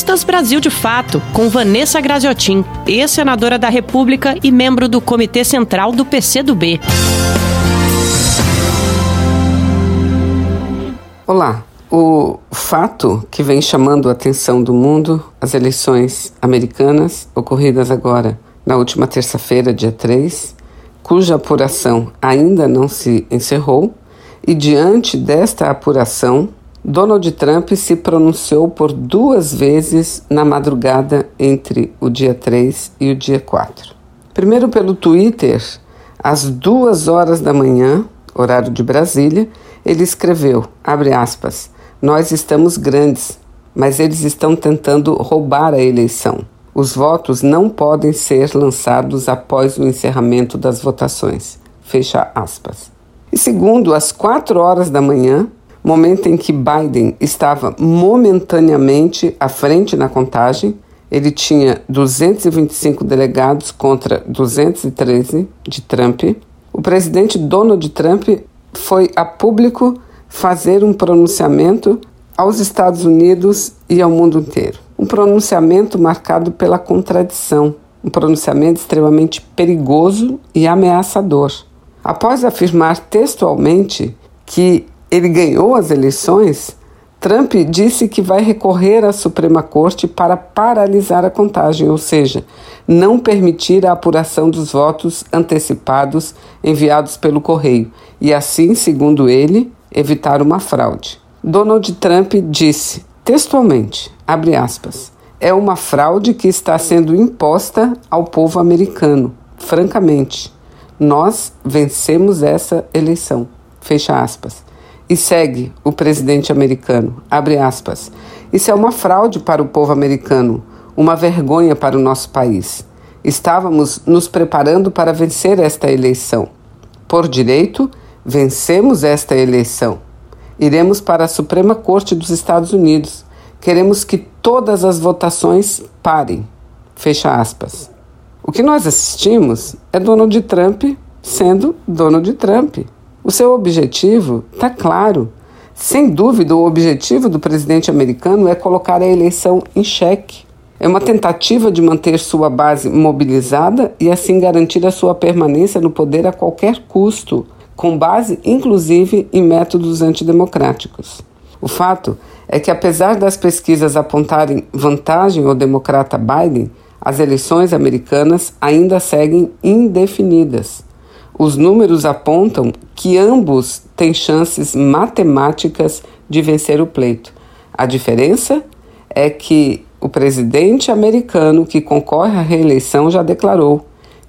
Entrevistas Brasil de Fato, com Vanessa Graziotin, ex-senadora da República e membro do Comitê Central do PCdoB. Olá. O fato que vem chamando a atenção do mundo, as eleições americanas, ocorridas agora na última terça-feira, dia 3, cuja apuração ainda não se encerrou, e diante desta apuração, Donald Trump se pronunciou por duas vezes na madrugada entre o dia 3 e o dia 4. Primeiro pelo Twitter, às duas horas da manhã, horário de Brasília, ele escreveu, abre aspas, nós estamos grandes, mas eles estão tentando roubar a eleição. Os votos não podem ser lançados após o encerramento das votações. Fecha aspas. E segundo, às quatro horas da manhã, momento em que Biden estava momentaneamente à frente na contagem. Ele tinha 225 delegados contra 213 de Trump. O presidente Donald Trump foi a público fazer um pronunciamento aos Estados Unidos e ao mundo inteiro. Um pronunciamento marcado pela contradição, um pronunciamento extremamente perigoso e ameaçador. Após afirmar textualmente que ele ganhou as eleições, Trump disse que vai recorrer à Suprema Corte para paralisar a contagem, ou seja, não permitir a apuração dos votos antecipados enviados pelo correio, e assim, segundo ele, evitar uma fraude. Donald Trump disse textualmente, abre aspas, é uma fraude que está sendo imposta ao povo americano. Francamente, nós vencemos essa eleição. Fecha aspas. E segue o presidente americano, abre aspas. Isso é uma fraude para o povo americano, uma vergonha para o nosso país. Estávamos nos preparando para vencer esta eleição. Por direito, vencemos esta eleição. Iremos para a Suprema Corte dos Estados Unidos. Queremos que todas as votações parem. Fecha aspas. O que nós assistimos é Donald Trump sendo Donald Trump. O seu objetivo está claro. Sem dúvida, o objetivo do presidente americano é colocar a eleição em xeque. É uma tentativa de manter sua base mobilizada e assim garantir a sua permanência no poder a qualquer custo, com base inclusive em métodos antidemocráticos. O fato é que, apesar das pesquisas apontarem vantagem ao democrata Biden, as eleições americanas ainda seguem indefinidas. Os números apontam que ambos têm chances matemáticas de vencer o pleito. A diferença é que o presidente americano que concorre à reeleição já declarou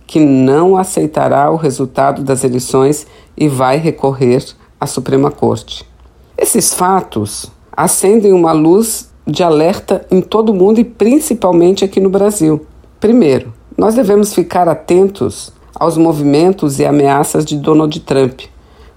que não aceitará o resultado das eleições e vai recorrer à Suprema Corte. Esses fatos acendem uma luz de alerta em todo o mundo e principalmente aqui no Brasil. Primeiro, nós devemos ficar atentos aos movimentos e ameaças de Donald Trump,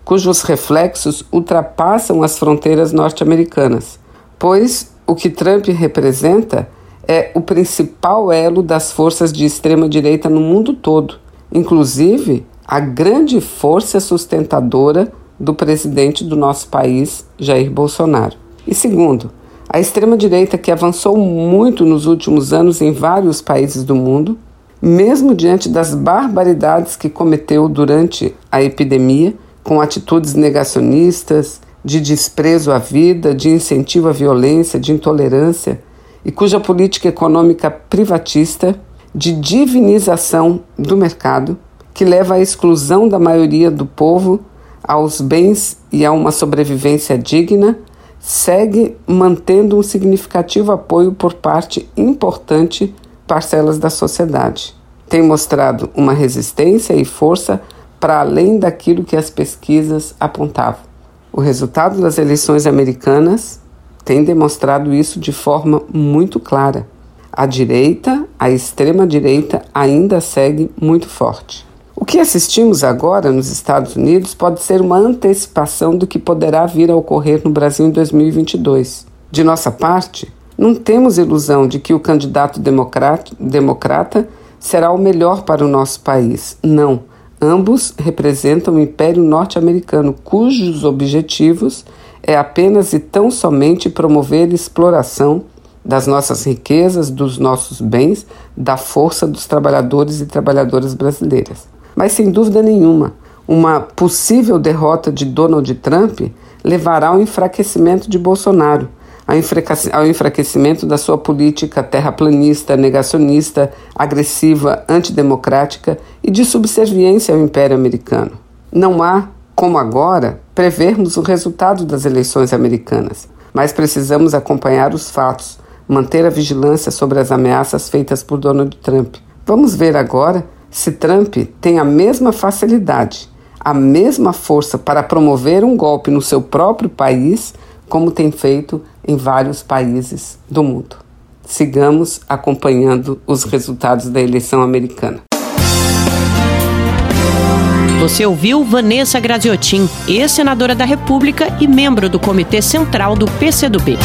cujos reflexos ultrapassam as fronteiras norte-americanas, pois o que Trump representa é o principal elo das forças de extrema-direita no mundo todo, inclusive a grande força sustentadora do presidente do nosso país, Jair Bolsonaro. E segundo, a extrema-direita que avançou muito nos últimos anos em vários países do mundo mesmo diante das barbaridades que cometeu durante a epidemia, com atitudes negacionistas, de desprezo à vida, de incentivo à violência, de intolerância, e cuja política econômica privatista, de divinização do mercado, que leva à exclusão da maioria do povo aos bens e a uma sobrevivência digna, segue mantendo um significativo apoio por parte importante parcelas da sociedade. Tem mostrado uma resistência e força para além daquilo que as pesquisas apontavam. O resultado das eleições americanas tem demonstrado isso de forma muito clara. A direita, a extrema-direita, ainda segue muito forte. O que assistimos agora nos Estados Unidos pode ser uma antecipação do que poderá vir a ocorrer no Brasil em 2022. De nossa parte, não temos ilusão de que o candidato democrata, democrata será o melhor para o nosso país. Não. Ambos representam o Império Norte-Americano, cujos objetivos é apenas e tão somente promover exploração das nossas riquezas, dos nossos bens, da força dos trabalhadores e trabalhadoras brasileiras. Mas sem dúvida nenhuma, uma possível derrota de Donald Trump levará ao enfraquecimento de Bolsonaro, ao enfraquecimento da sua política terraplanista, negacionista, agressiva, antidemocrática e de subserviência ao Império Americano. Não há, como agora, prevermos o resultado das eleições americanas, mas precisamos acompanhar os fatos, manter a vigilância sobre as ameaças feitas por Donald Trump. Vamos ver agora se Trump tem a mesma facilidade, a mesma força para promover um golpe no seu próprio país, como tem feito em vários países do mundo. Sigamos acompanhando os resultados da eleição americana. Você ouviu Vanessa Graziotin, ex-senadora da República e membro do Comitê Central do PCdoB.